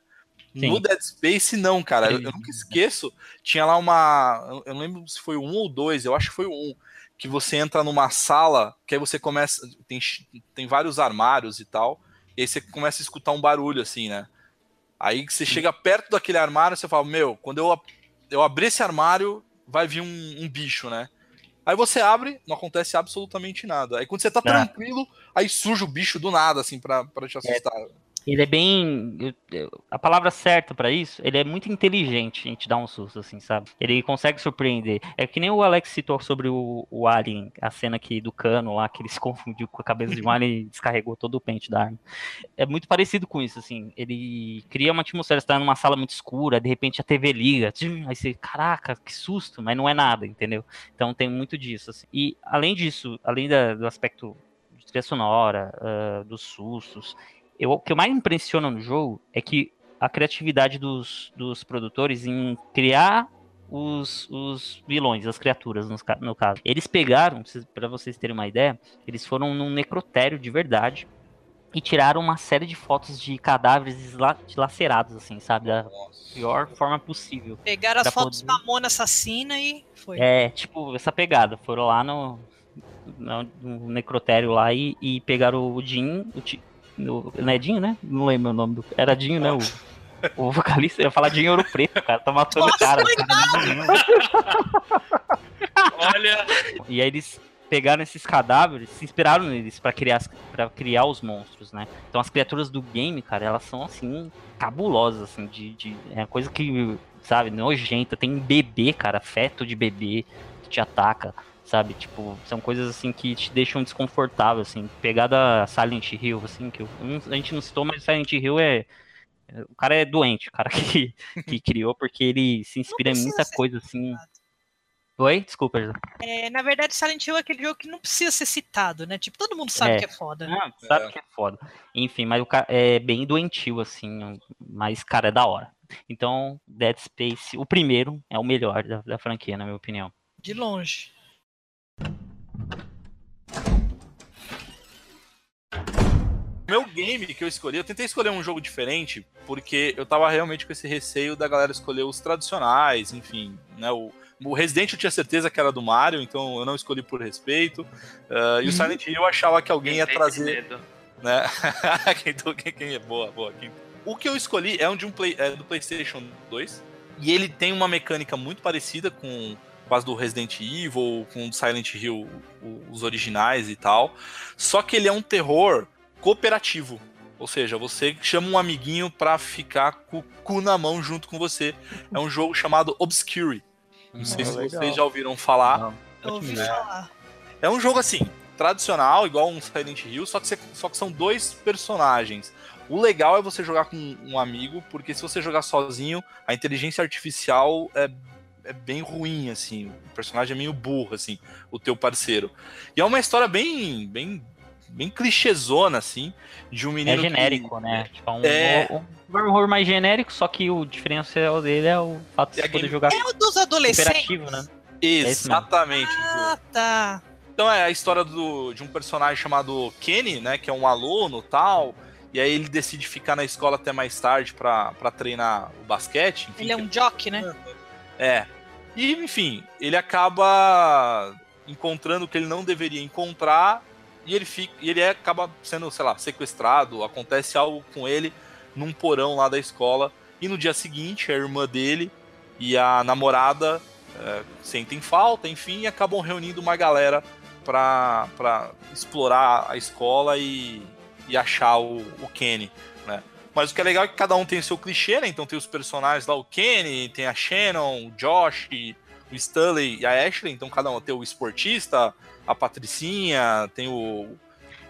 Sim. No Dead Space, não, cara. Eu, eu, nunca esqueço. Tinha lá uma. Eu não lembro se foi um ou dois, eu acho que foi um. Que você entra numa sala, que aí você começa. Tem, tem vários armários e tal. E aí você começa a escutar um barulho, assim, né? Aí você chega perto daquele armário, você fala, meu, quando eu, eu abrir esse armário, vai vir um, um bicho, né? Aí você abre, não acontece absolutamente nada. Aí quando você tá É. tranquilo, aí surge o bicho do nada, assim, pra, pra te assustar. Ele é bem. A palavra certa pra isso, ele é muito inteligente em te dar um susto, assim, sabe? Ele consegue surpreender. É que nem o Alex citou sobre o, o Alien, a cena aqui do cano lá, que ele se confundiu com a cabeça de um alien e descarregou todo o pente da arma. É muito parecido com isso, assim. Ele cria uma atmosfera, você tá numa sala muito escura, de repente a TV liga, tchum, aí você, caraca, que susto, mas não é nada, entendeu? Então tem muito disso, assim. E além disso, além da- do aspecto de trilha sonora, ah, dos sustos, eu, o que mais me impressiona no jogo é que a criatividade dos, dos produtores em criar os, os vilões, as criaturas, ca- no caso. Eles pegaram, para vocês terem uma ideia, eles foram num necrotério de verdade e tiraram uma série de fotos de cadáveres dilacerados, assim, sabe? Da Nossa. pior forma possível. Pegaram as fotos poder- Mamona assassina e foi. É, tipo, essa pegada. Foram lá no, no, no necrotério lá e, e pegaram o Jim, o no, não é Dinho, né? Não lembro o nome do. Era Dinho, né? O, o vocalista, eu ia falar Dinho Ouro Preto, cara. Tá matando o cara. Olha, E aí eles pegaram esses cadáveres, se inspiraram neles pra criar, para criar os monstros, né? Então as criaturas do game, cara, elas são assim, cabulosas, assim, de, de é uma coisa que, sabe, nojenta. Tem bebê, cara, feto de bebê que te ataca, sabe? Tipo, são coisas assim que te deixam desconfortável, assim. Pegada Silent Hill, assim, que eu- a gente não citou, mas Silent Hill é o cara é doente, o cara que, que criou, porque ele se inspira em muita coisa assim. Oi? Desculpa, José. É, na verdade, Silent Hill é aquele jogo que não precisa ser citado, né? Tipo, todo mundo sabe É. que é foda. Ah, sabe É. que é foda. Enfim, mas o cara é bem doentio, assim, mas, cara, é da hora. Então, Dead Space, o primeiro, é o melhor da, da franquia, na minha opinião. De longe. Meu game que eu escolhi, eu tentei escolher um jogo diferente, porque eu tava realmente com esse receio da galera escolher os tradicionais, enfim, né? O, o Resident eu tinha certeza que era do Mario, então eu não escolhi por respeito. Ah, e o Silent Hill eu achava que alguém ia trazer. né? quem, quem, quem é boa, boa. Quem- O que eu escolhi é um de um play, é do PlayStation 2 e ele tem uma mecânica muito parecida com as do Resident Evil, com o Silent Hill, os originais e tal. Só que ele é um terror cooperativo. Ou seja, você chama um amiguinho pra ficar com o cu na mão junto com você. É um jogo chamado Obscure. Não sei se legal. vocês já ouviram falar. Não. Eu ouvi É. falar. É um jogo assim, tradicional, igual um Silent Hill, só que, você- só que são dois personagens. O legal é você jogar com um amigo, porque se você jogar sozinho, a inteligência artificial é, é bem ruim, assim. O personagem é meio burro, assim, o teu parceiro. E é uma história bem, bem, bem clichêzona, assim, de um É menino. que- genérico, né? Tipo, é um, É. um horror mais genérico, só que o diferencial dele é o fato de É você poder game- jogar É o dos adolescentes. né? Exatamente. Ah, tá. Então é a história do, de um personagem chamado Kenny, né? Que é um aluno tal. E aí ele decide ficar na escola até mais tarde pra pra treinar o basquete. Enfim, Ele é um jock, né? é. E, enfim, ele acaba encontrando o que ele não deveria encontrar. E ele fica. E ele é- acaba sendo, sei lá, sequestrado. Acontece algo com ele num porão lá da escola. E no dia seguinte, a irmã dele e a namorada é, sentem falta, enfim, e acabam reunindo uma galera pra explorar a escola e, e achar o, o Kenny, né? Mas o que é legal é que cada um tem seu clichê, né? Então tem os personagens lá, o Kenny, tem a Shannon, o Josh, o Stanley e a Ashley. Então cada um tem o esportista, a Patricinha, tem o,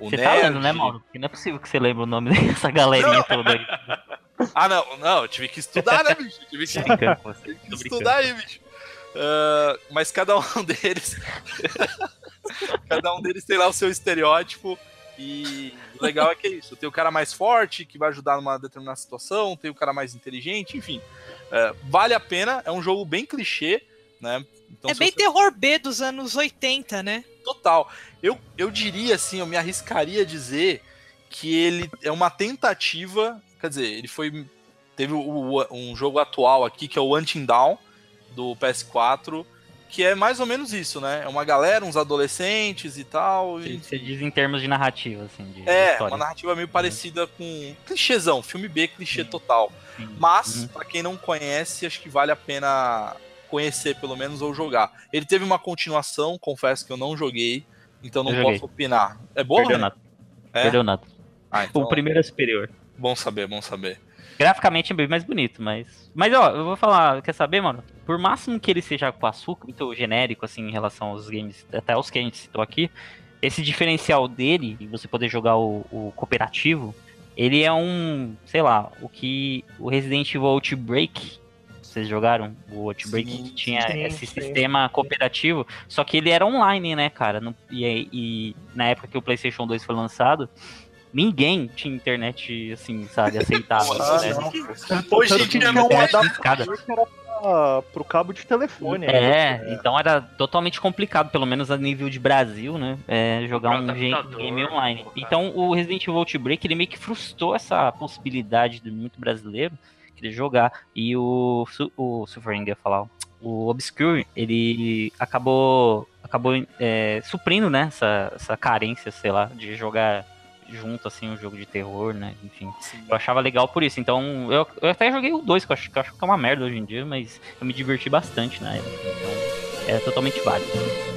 o Você tá nerd. lendo, né, Mauro? Porque não é possível que você lembre o nome dessa galerinha toda aí. Ah, não, não, eu tive que estudar, né, bicho? Eu tive que brincando você. Tem que estudar aí, bicho. Ah, mas cada um deles. cada um deles tem lá o seu estereótipo. E o legal é que é isso. Tem o cara mais forte, que vai ajudar numa determinada situação, tem o cara mais inteligente, enfim. Ah, vale a pena, é um jogo bem clichê, né? Então, é bem você- terror B dos anos 80, né? total. Eu, eu diria assim, eu me arriscaria a dizer que ele é uma tentativa. Quer dizer, ele foi. Teve o- o- um jogo atual aqui, que é o Hunting Down, do PS4, que é mais ou menos isso, né? É uma galera, uns adolescentes e tal. Você E, você diz em termos de narrativa, assim, de é, história. uma narrativa meio parecida com. Clichêzão, filme B, clichê Sim. total. Sim. Mas, Uhum. pra quem não conhece, acho que vale a pena conhecer pelo menos ou jogar. Ele teve uma continuação, confesso que eu não joguei, então não posso opinar. É bom, Perdeu né? nada. É? Perdeu nada. Ah, então, O primeiro é superior. Bom saber, bom saber. Graficamente é bem mais bonito, mas. Mas ó, eu vou falar, quer saber, mano? Por máximo que ele seja com açúcar, muito genérico, assim, em relação aos games, até os que a gente citou aqui, esse diferencial dele, e você poder jogar o, o cooperativo, ele é um, sei lá, o que o Resident Evil Outbreak, vocês jogaram o Outbreak, Sim, que tinha sim, esse sim. sistema cooperativo, só que ele era online, né, cara? E, e na época que o PlayStation 2 foi lançado, ninguém tinha internet, assim, sabe, aceitável. Ah, né? não. Hoje em dia tinha não um é adaptador que era pra, pro cabo de telefone. É, né? então era totalmente complicado, pelo menos a nível de Brasil, né? é, jogar um game online. cara. Então o Resident Evil Outbreak ele meio que frustrou essa possibilidade de muito brasileiro querer jogar. E o, o Suffering, ia falar, o Obscure, ele acabou acabou é, suprindo, né? Essa, essa carência, sei lá, de jogar junto, assim, um jogo de terror, né? Enfim. Eu achava legal por isso. Então, eu, eu até joguei o 2, que eu acho, que eu acho que é uma merda hoje em dia, mas eu me diverti bastante na época. Então, é totalmente válido.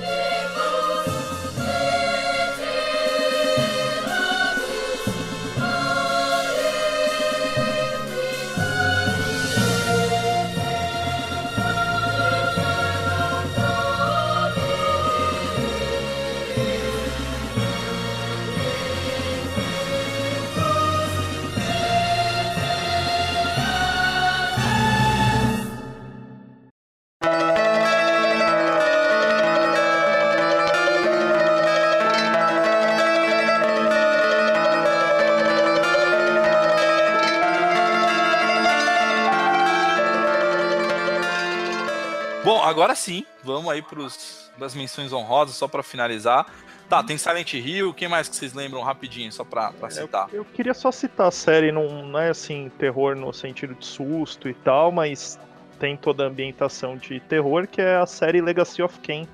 Agora sim, vamos aí pros das menções honrosas, só pra finalizar. Tá, tem Silent Hill, quem mais que vocês lembram rapidinho, só pra, pra citar? Eu queria só citar a série, não, não é assim, terror no sentido de susto e tal, mas tem toda a ambientação de terror, que é a série Legacy of Kain,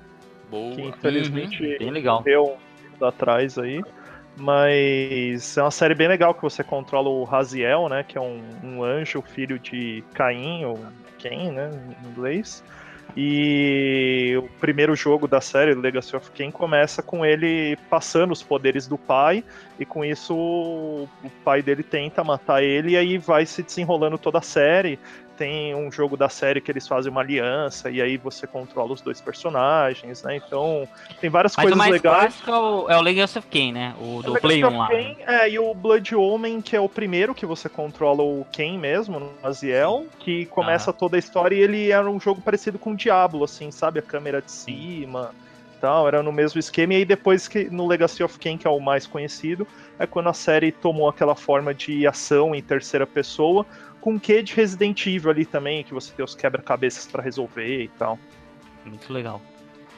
Boa. que infelizmente Uhum, bem legal. morreu um tempo atrás aí. Mas é uma série bem legal que você controla o Raziel, né? Que é um, um anjo, filho de Caim, ou Cain, né? Em inglês. E o primeiro jogo da série, Legacy of Kain, começa com ele passando os poderes do pai, e com isso o pai dele tenta matar ele, e aí vai se desenrolando toda a série. Tem um jogo da série que eles fazem uma aliança, e aí você controla os dois personagens, né? Então tem várias Mas o coisas legais. é o, é o Legacy of Kain, né? O do Legacy Play of 1 lá. Kain, é, e o Blood Omen, que é o primeiro que você controla o Ken mesmo, no Aziel, que começa toda a história e ele era um jogo parecido com o Diablo, assim, sabe? A câmera de cima e tal, era no mesmo esquema. E aí depois que no Legacy of Kain, que é o mais conhecido, é quando a série tomou aquela forma de ação em terceira pessoa, com um quê de Resident Evil ali também, que você tem os quebra-cabeças pra resolver e tal. Muito legal.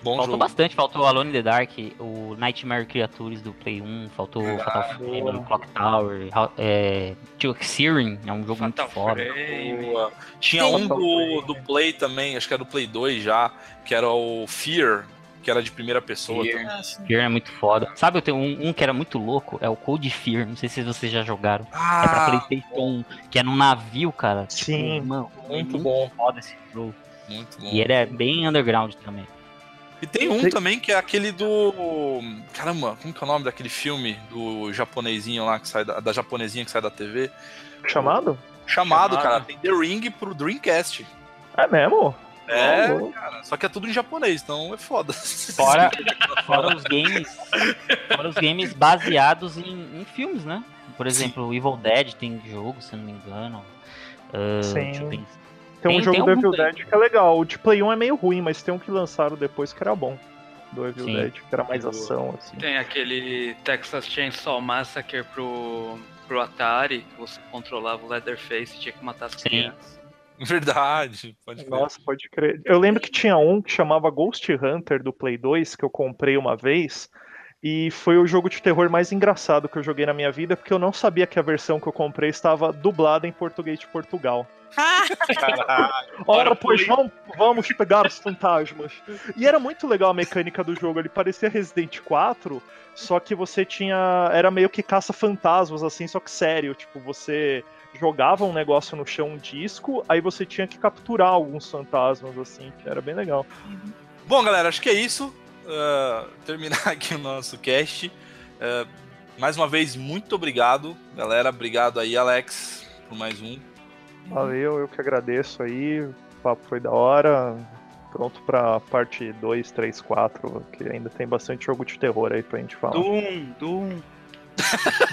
Bom faltou jogo. bastante, faltou Alone in the Dark, o Nightmare Creatures do Play 1, faltou Ah, Fatal Frame. Clock Tower, é, Tio Siren, é um jogo Fatal muito foda. Tinha Sim. um do, do Play também, acho que era do Play 2 já, que era o Fear, que era de primeira pessoa. Fear. também. Ah, sim. Fear é muito foda. Sabe, eu tenho um, um que era muito louco, é o Code Fear, não sei se vocês já jogaram. É pra Ah, Playstation 1, que é num navio, cara. Tipo, Sim, mano, muito muito bom. foda esse jogo. muito bom. E ele é bem underground também. E tem um Sim. também que é aquele do. Caramba, como que é o nome daquele filme do japonesinho lá que sai da, da japonesinha que sai da TV? chamado? Chamado, Chamado. cara, tem The Ring pro Dreamcast. É mesmo? É, Oh, cara, só que é tudo em japonês, então é foda. Fora, fora os games. Fora os games baseados em, em filmes, né? Por exemplo, o Evil Dead tem jogo, se eu não me engano. Ah, Sim. pensar. Tem, um Tem- jogo tem do Evil aí. Dead que é legal. O de Play 1 é meio ruim, mas tem um que lançaram depois que era bom. Do Evil Sim. Dead, que era mais Boa. ação, assim. Tem aquele Texas Chainsaw Massacre pro, pro Atari, que você controlava o Leatherface e tinha que matar as Sim. crianças. Verdade, pode crer. Nossa, pode crer. Eu lembro que tinha um que chamava Ghost Hunter do Play 2, que eu comprei uma vez. E foi o jogo de terror mais engraçado que eu joguei na minha vida, porque eu não sabia que a versão que eu comprei estava dublada em português de Portugal. Ora, pois vamos, vamos pegar os fantasmas. E era muito legal a mecânica do jogo. Ele parecia Resident 4, só que você tinha. Era meio que caça-fantasmas, assim, só que sério. Tipo, você jogava um negócio no chão, um disco, aí você tinha que capturar alguns fantasmas, assim, que era bem legal. Bom, galera, acho que é isso. Uh, terminar aqui o nosso cast. Uh, mais uma vez, muito obrigado, galera. Obrigado aí, Alex, por mais um. Valeu, eu que agradeço aí. O papo foi da hora. Pronto pra parte 2, 3, 4, que ainda tem bastante jogo de terror aí pra gente falar. Doom, Doom.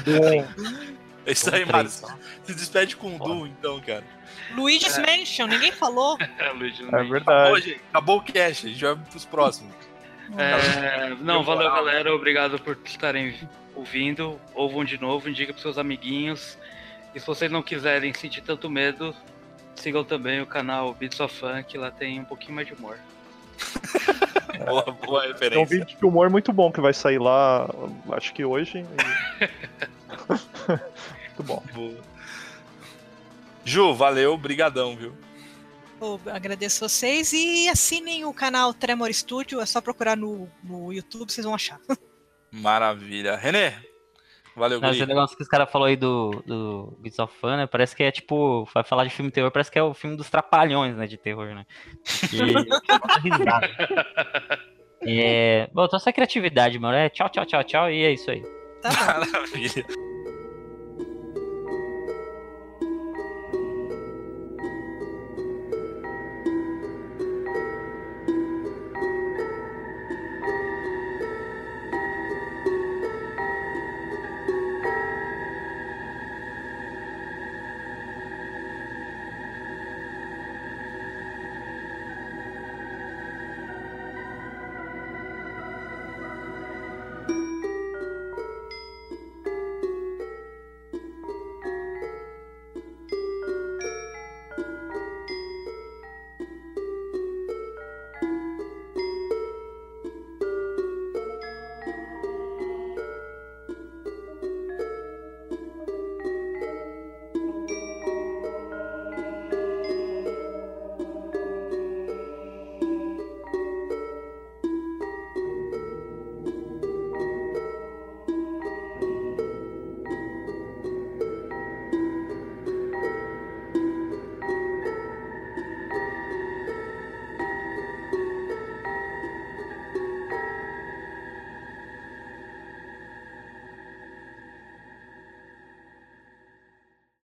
Doom. É isso aí, Márcio. Se despede com o Doom, então, cara. Luigi's Mansion, ninguém falou. É, Luigi, É Acabou, verdade. gente. Acabou o cast, a gente vai pros próximos. É, não, valeu galera, obrigado por estarem ouvindo. Ouvam de novo, indica pros seus amiguinhos. E se vocês não quiserem sentir tanto medo, sigam também o canal Beats of Funk, lá tem um pouquinho mais de humor. Boa, boa Tem um referência. vídeo de humor muito bom que vai sair lá, acho que hoje. e- muito bom. Boa. Ju, valeu, brigadão, viu? Eu agradeço vocês e assinem o canal Tremor Studio, é só procurar no, no YouTube, vocês vão achar. Maravilha. Renê, valeu, Não, esse negócio que os caras falaram aí do, do Beats of Fun, né? Parece que é tipo, vai falar de filme terror, parece que é o filme dos trapalhões, né? De terror, né? E... risada. É... Bom, então essa criatividade, mano. É tchau, tchau, tchau, tchau, e é isso aí. Tá. Maravilha.